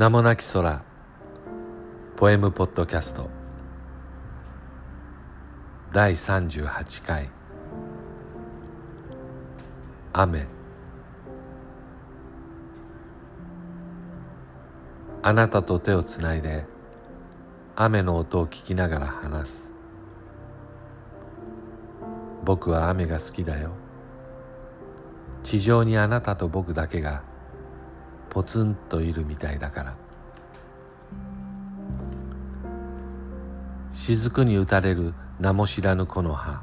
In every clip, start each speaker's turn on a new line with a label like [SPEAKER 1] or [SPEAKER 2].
[SPEAKER 1] 名もなき空。ポエムポッドキャスト。第38回。雨。あなたと手をつないで雨の音を聞きながら話す。僕は雨が好きだよ。地上にあなたと僕だけがポツンといるみたいだから。雫に打たれる名も知らぬ木の葉。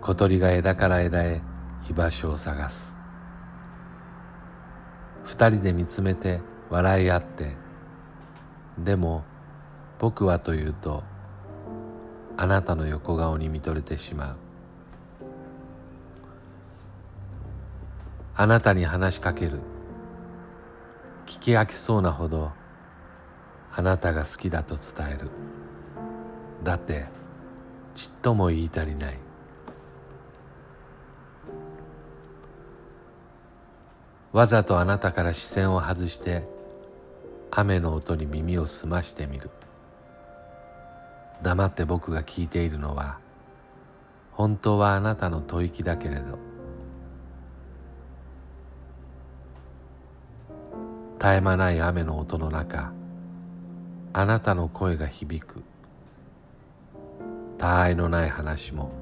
[SPEAKER 1] 小鳥が枝から枝へ居場所を探す。二人で見つめて笑い合って。でも僕はというとあなたの横顔に見とれてしまう。あなたに話しかける。き飽きそうなほどあなたが好きだと伝える。だってちっとも言い足りない。わざとあなたから視線を外して雨の音に耳を澄ましてみる。黙って僕が聞いているのは本当はあなたの吐息だけれど絶え間ない雨の音の中あなたの声が響く。他愛のない話も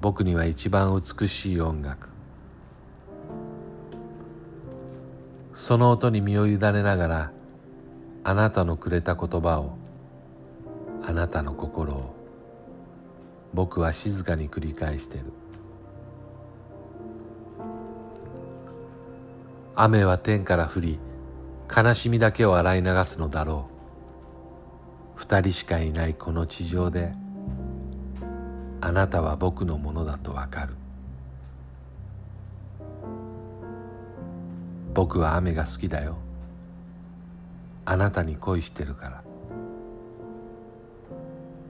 [SPEAKER 1] 僕には一番美しい音楽。その音に身を委ねながらあなたのくれた言葉をあなたの心を僕は静かに繰り返してる。雨は天から降り悲しみだけを洗い流すのだろう。二人しかいないこの地上であなたは僕のものだとわかる。僕は雨が好きだよ。あなたに恋してるから。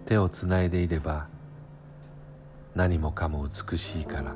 [SPEAKER 1] 手をつないでいれば何もかも美しいから。